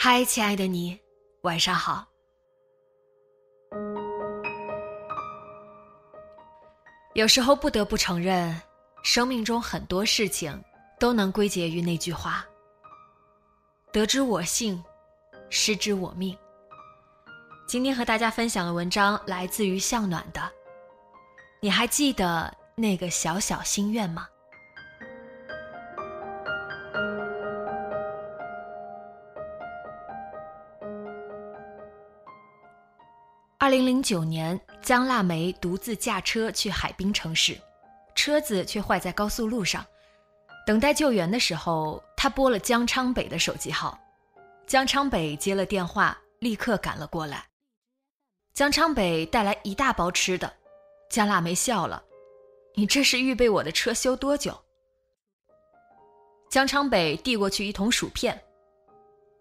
嗨，亲爱的你，晚上好。有时候不得不承认，生命中很多事情都能归结于那句话：“得之我幸，失之我命。”今天和大家分享的文章来自于向暖的。你还记得那个小小心愿吗？二零零九年，江腊梅独自驾车去海滨城市，车子却坏在高速路上。等待救援的时候，她拨了江昌北的手机号，江昌北接了电话，立刻赶了过来。江昌北带来一大包吃的，江腊梅笑了：“你这是预备我的车修多久？”江昌北递过去一桶薯片：“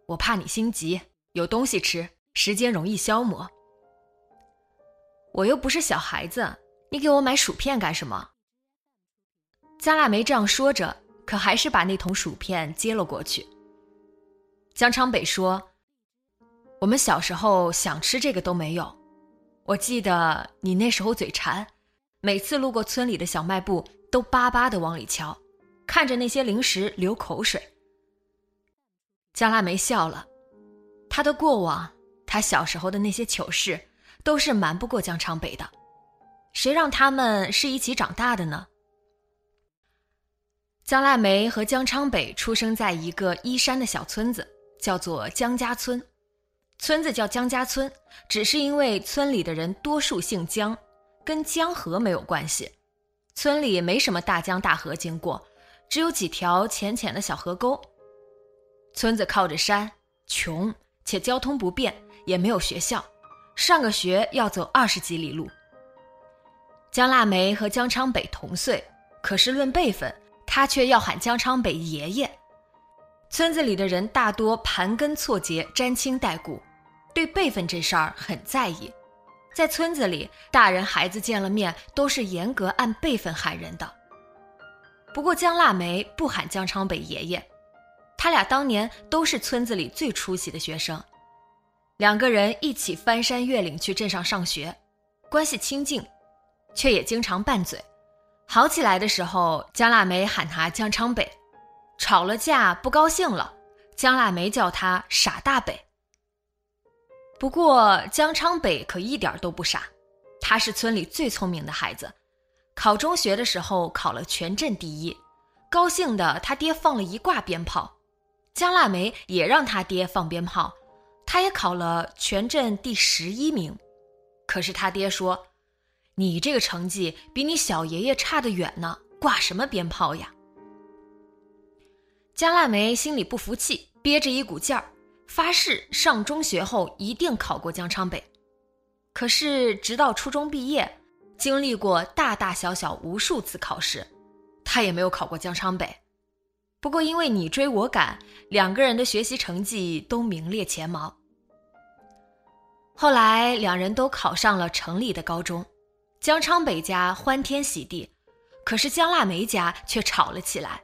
我怕你心急，有东西吃，时间容易消磨。”我又不是小孩子，你给我买薯片干什么？江腊梅这样说着，可还是把那桶薯片接了过去。江昌北说：“我们小时候想吃这个都没有。我记得你那时候嘴馋，每次路过村里的小卖部，都巴巴的往里瞧，看着那些零食流口水。”江腊梅笑了，他的过往，他小时候的那些糗事。都是瞒不过江昌北的，谁让他们是一起长大的呢？江腊梅和江昌北出生在一个依山的小村子，叫做江家村。村子叫江家村，只是因为村里的人多数姓江，跟江河没有关系。村里没什么大江大河经过，只有几条浅浅的小河沟。村子靠着山，穷且交通不便，也没有学校。上个学要走二十几里路。江腊梅和江昌北同岁，可是论辈分，他却要喊江昌北爷爷。村子里的人大多盘根错节、沾亲带故，对辈分这事儿很在意。在村子里，大人孩子见了面都是严格按辈分喊人的。不过江腊梅不喊江昌北爷爷，他俩当年都是村子里最出息的学生。两个人一起翻山越岭去镇上上学，关系亲近，却也经常拌嘴。好起来的时候，江腊梅喊他江昌北；吵了架不高兴了，江腊梅叫他傻大北。不过江昌北可一点都不傻，他是村里最聪明的孩子，考中学的时候考了全镇第一，高兴的他爹放了一挂鞭炮，江腊梅也让他爹放鞭炮。他也考了全镇第十一名，可是他爹说：“你这个成绩比你小爷爷差得远呢，挂什么鞭炮呀？”江腊梅心里不服气，憋着一股劲儿，发誓上中学后一定考过江昌北。可是直到初中毕业，经历过大大小小无数次考试，他也没有考过江昌北。不过因为你追我赶，两个人的学习成绩都名列前茅。后来两人都考上了城里的高中，江昌北家欢天喜地，可是江腊梅家却吵了起来。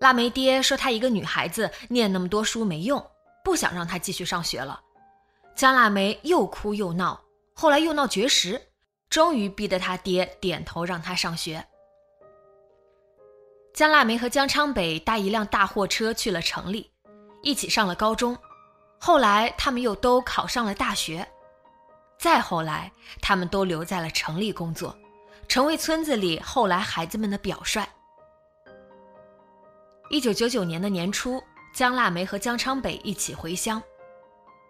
腊梅爹说她一个女孩子念那么多书没用，不想让她继续上学了。江腊梅又哭又闹，后来又闹绝食，终于逼得他爹点头让她上学。江腊梅和江昌北搭一辆大货车去了城里，一起上了高中。后来他们又都考上了大学。再后来，他们都留在了城里工作，成为村子里后来孩子们的表率。一九九九年的年初，江腊梅和江昌北一起回乡。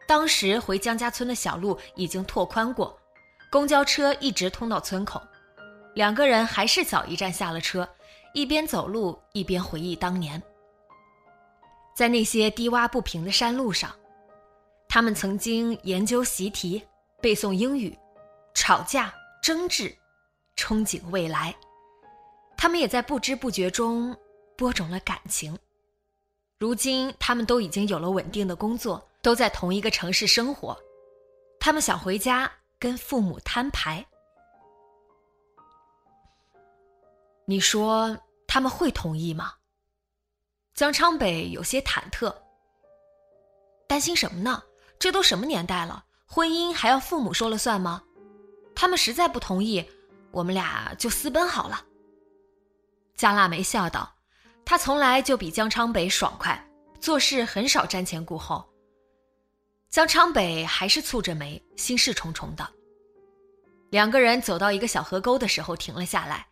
当时回江家村的小路已经拓宽过，公交车一直通到村口。两个人还是早一站下了车，一边走路一边回忆当年。在那些低洼不平的山路上，他们曾经研究习题、背诵英语、吵架、争执、憧憬未来。他们也在不知不觉中。播种了感情。如今，他们都已经有了稳定的工作，都在同一个城市生活。他们想回家跟父母摊牌。你说他们会同意吗？江昌北有些忐忑，担心什么呢？这都什么年代了，婚姻还要父母说了算吗？他们实在不同意，我们俩就私奔好了。江腊梅笑道。他从来就比江昌北爽快，做事很少瞻前顾后。江昌北还是蹙着眉，心事重重的。两个人走到一个小河沟的时候，停了下来。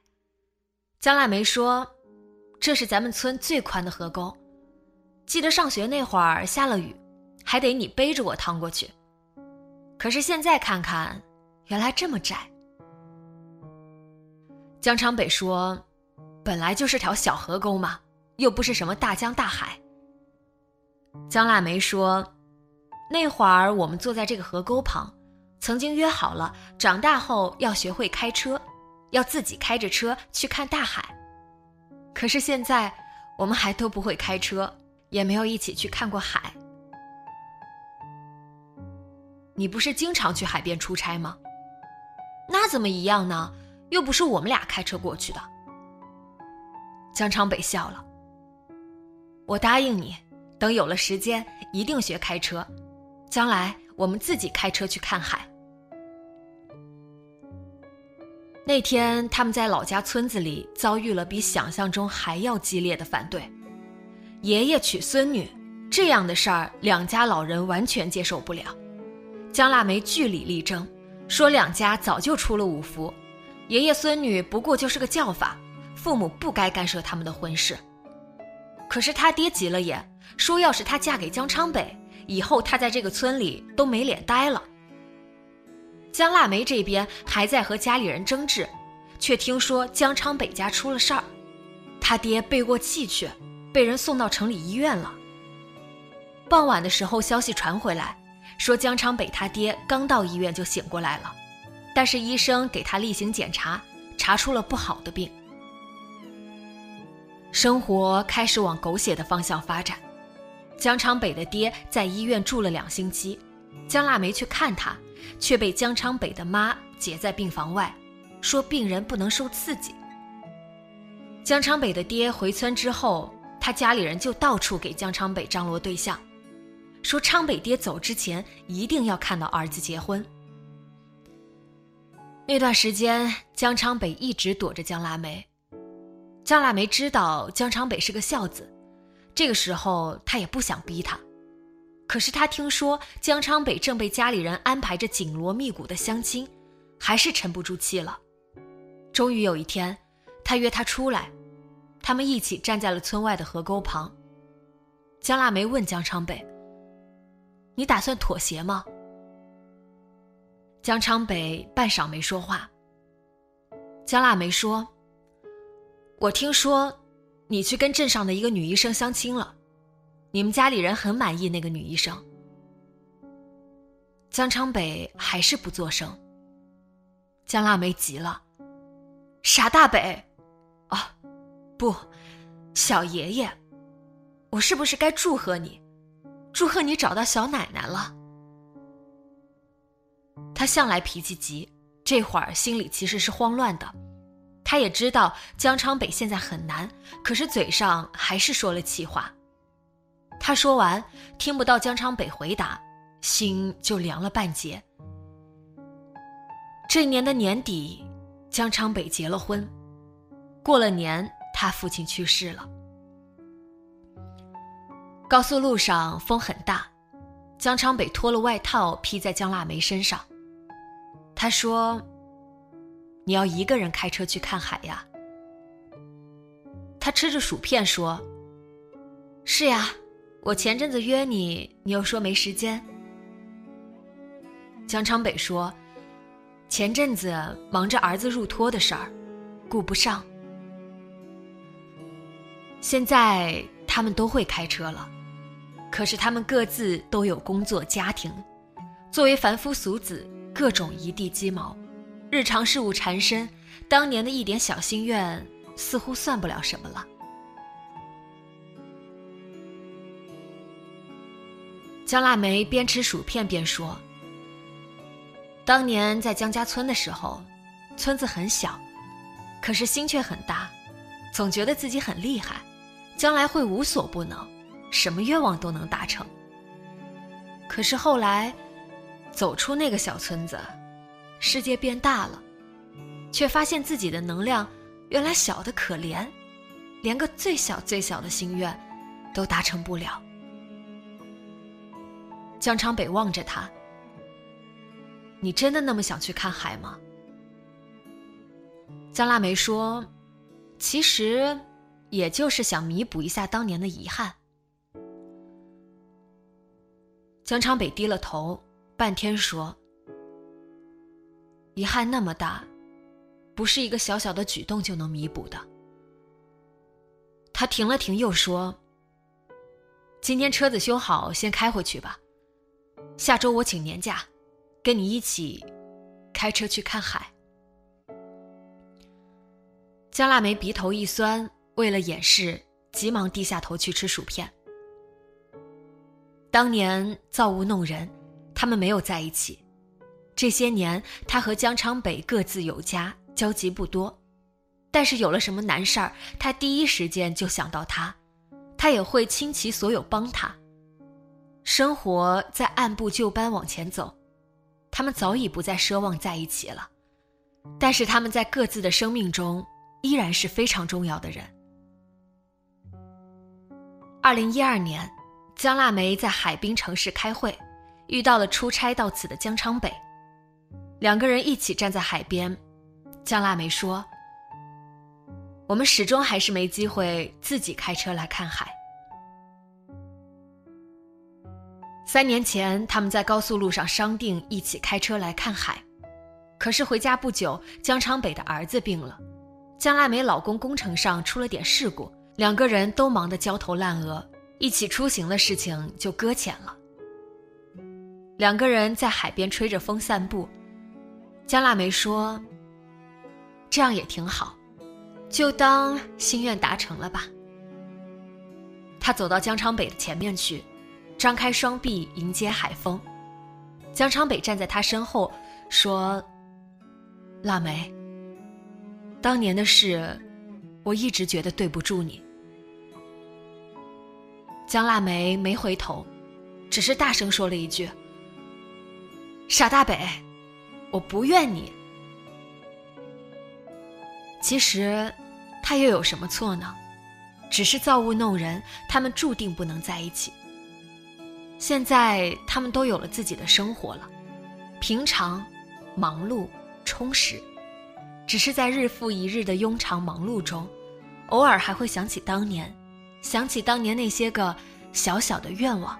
江腊梅说：“这是咱们村最宽的河沟，记得上学那会儿下了雨，还得你背着我趟过去。可是现在看看，原来这么窄。”江昌北说。本来就是条小河沟嘛，又不是什么大江大海。江腊梅说：“那会儿我们坐在这个河沟旁，曾经约好了，长大后要学会开车，要自己开着车去看大海。可是现在，我们还都不会开车，也没有一起去看过海。你不是经常去海边出差吗？那怎么一样呢？又不是我们俩开车过去的。”江昌北笑了。我答应你，等有了时间，一定学开车。将来我们自己开车去看海。那天他们在老家村子里遭遇了比想象中还要激烈的反对。爷爷娶孙女这样的事儿，两家老人完全接受不了。江腊梅据理力争，说两家早就出了五福，爷爷孙女不过就是个叫法。父母不该干涉他们的婚事，可是他爹急了眼，说要是她嫁给江昌北，以后她在这个村里都没脸待了。江腊梅这边还在和家里人争执，却听说江昌北家出了事儿，他爹背过气去，被人送到城里医院了。傍晚的时候，消息传回来，说江昌北他爹刚到医院就醒过来了，但是医生给他例行检查，查出了不好的病。生活开始往狗血的方向发展。江昌北的爹在医院住了两星期，江腊梅去看他，却被江昌北的妈截在病房外，说病人不能受刺激。江昌北的爹回村之后，他家里人就到处给江昌北张罗对象，说昌北爹走之前一定要看到儿子结婚。那段时间，江昌北一直躲着江腊梅。江腊梅知道江昌北是个孝子，这个时候他也不想逼他。可是他听说江昌北正被家里人安排着紧锣密鼓的相亲，还是沉不住气了。终于有一天，他约他出来，他们一起站在了村外的河沟旁。江腊梅问江昌北：“你打算妥协吗？”江昌北半晌没说话。江腊梅说。我听说，你去跟镇上的一个女医生相亲了，你们家里人很满意那个女医生。江昌北还是不作声。江腊梅急了：“傻大北，啊，不，小爷爷，我是不是该祝贺你？祝贺你找到小奶奶了？”他向来脾气急，这会儿心里其实是慌乱的。他也知道江昌北现在很难，可是嘴上还是说了气话。他说完，听不到江昌北回答，心就凉了半截。这年的年底，江昌北结了婚。过了年，他父亲去世了。高速路上风很大，江昌北脱了外套披在江腊梅身上。他说：“你要一个人开车去看海呀？”他吃着薯片说：“是呀，我前阵子约你，你又说没时间。”江昌北说：“前阵子忙着儿子入托的事儿，顾不上。现在他们都会开车了，可是他们各自都有工作家庭，作为凡夫俗子，各种一地鸡毛，日常事务缠身，当年的一点小心愿似乎算不了什么了。”江腊梅边吃薯片边说。当年在江家村的时候，村子很小，可是心却很大，总觉得自己很厉害，将来会无所不能，什么愿望都能达成。可是后来，走出那个小村子，世界变大了，却发现自己的能量原来小的可怜，连个最小最小的心愿都达成不了。江昌北望着他。你真的那么想去看海吗？江腊梅说：“其实，也就是想弥补一下当年的遗憾。”江昌北低了头，半天说：“遗憾那么大，不是一个小小的举动就能弥补的。”他停了停，又说：“今天车子修好，先开回去吧。下周我请年假。”跟你一起开车去看海。江腊梅鼻头一酸，为了掩饰，急忙低下头去吃薯片。当年造物弄人，他们没有在一起。这些年，他和江昌北各自有家，交集不多。但是有了什么难事儿，他第一时间就想到他，他也会倾其所有帮他。生活在按部就班往前走。他们早已不再奢望在一起了，但是他们在各自的生命中依然是非常重要的人。二零一二年，江腊梅在海滨城市开会，遇到了出差到此的江昌北，两个人一起站在海边。江腊梅说：“我们始终还是没机会自己开车来看海。”三年前，他们在高速路上商定一起开车来看海，可是回家不久，江昌北的儿子病了，江腊梅老公工程上出了点事故，两个人都忙得焦头烂额，一起出行的事情就搁浅了。两个人在海边吹着风散步，江腊梅说：“这样也挺好，就当心愿达成了吧。”他走到江昌北的前面去。张开双臂迎接海风，江昌北站在他身后说：“腊梅，当年的事，我一直觉得对不住你。”江腊梅没回头，只是大声说了一句：“傻大北，我不怨你。”其实，他又有什么错呢？只是造物弄人，他们注定不能在一起。现在他们都有了自己的生活了，平常、忙碌、充实，只是在日复一日的庸常忙碌中，偶尔还会想起当年，想起当年那些个小小的愿望。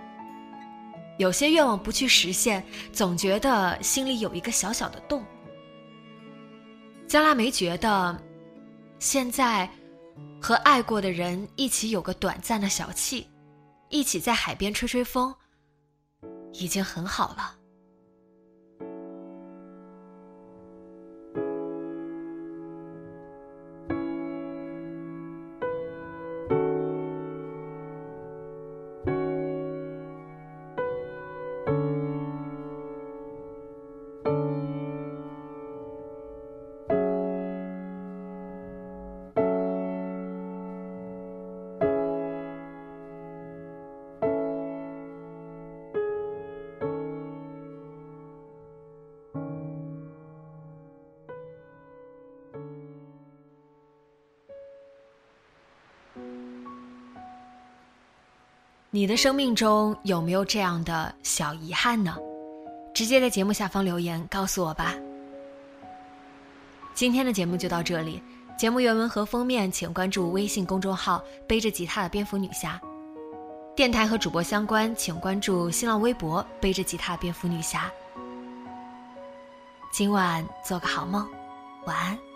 有些愿望不去实现，总觉得心里有一个小小的洞。江腊梅觉得，现在和爱过的人一起有个短暂的小憩，一起在海边吹吹风。已经很好了。你的生命中有没有这样的小遗憾呢？直接在节目下方留言告诉我吧。今天的节目就到这里，节目原文和封面请关注微信公众号“背着吉他的蝙蝠女侠”，电台和主播相关请关注新浪微博“背着吉他蝙蝠女侠”。今晚做个好梦，晚安。